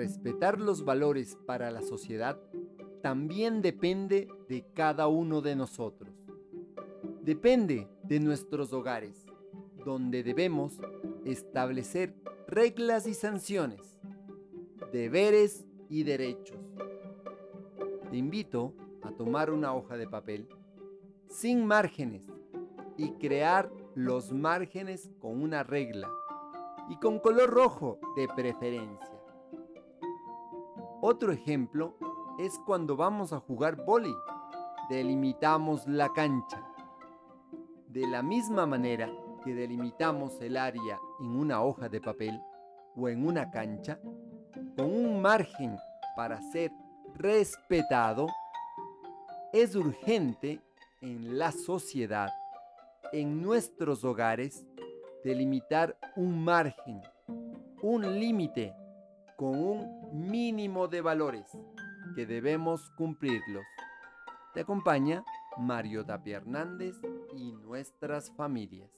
respetar los valores para la sociedad también depende de cada uno de nosotros. Depende de nuestros hogares, donde debemos establecer reglas y sanciones, deberes y derechos. Te invito a tomar una hoja de papel sin márgenes y crear los márgenes con una regla y con color rojo de preferencia. Otro ejemplo es cuando vamos a jugar boli. Delimitamos la cancha. De la misma manera que delimitamos el área en una hoja de papel o en una cancha, con un margen para ser respetado, es urgente en la sociedad, en nuestros hogares, delimitar un margen, un límite con un mínimo de valores que debemos cumplirlos. Te acompaña Mario Tapia Hernández y nuestras familias.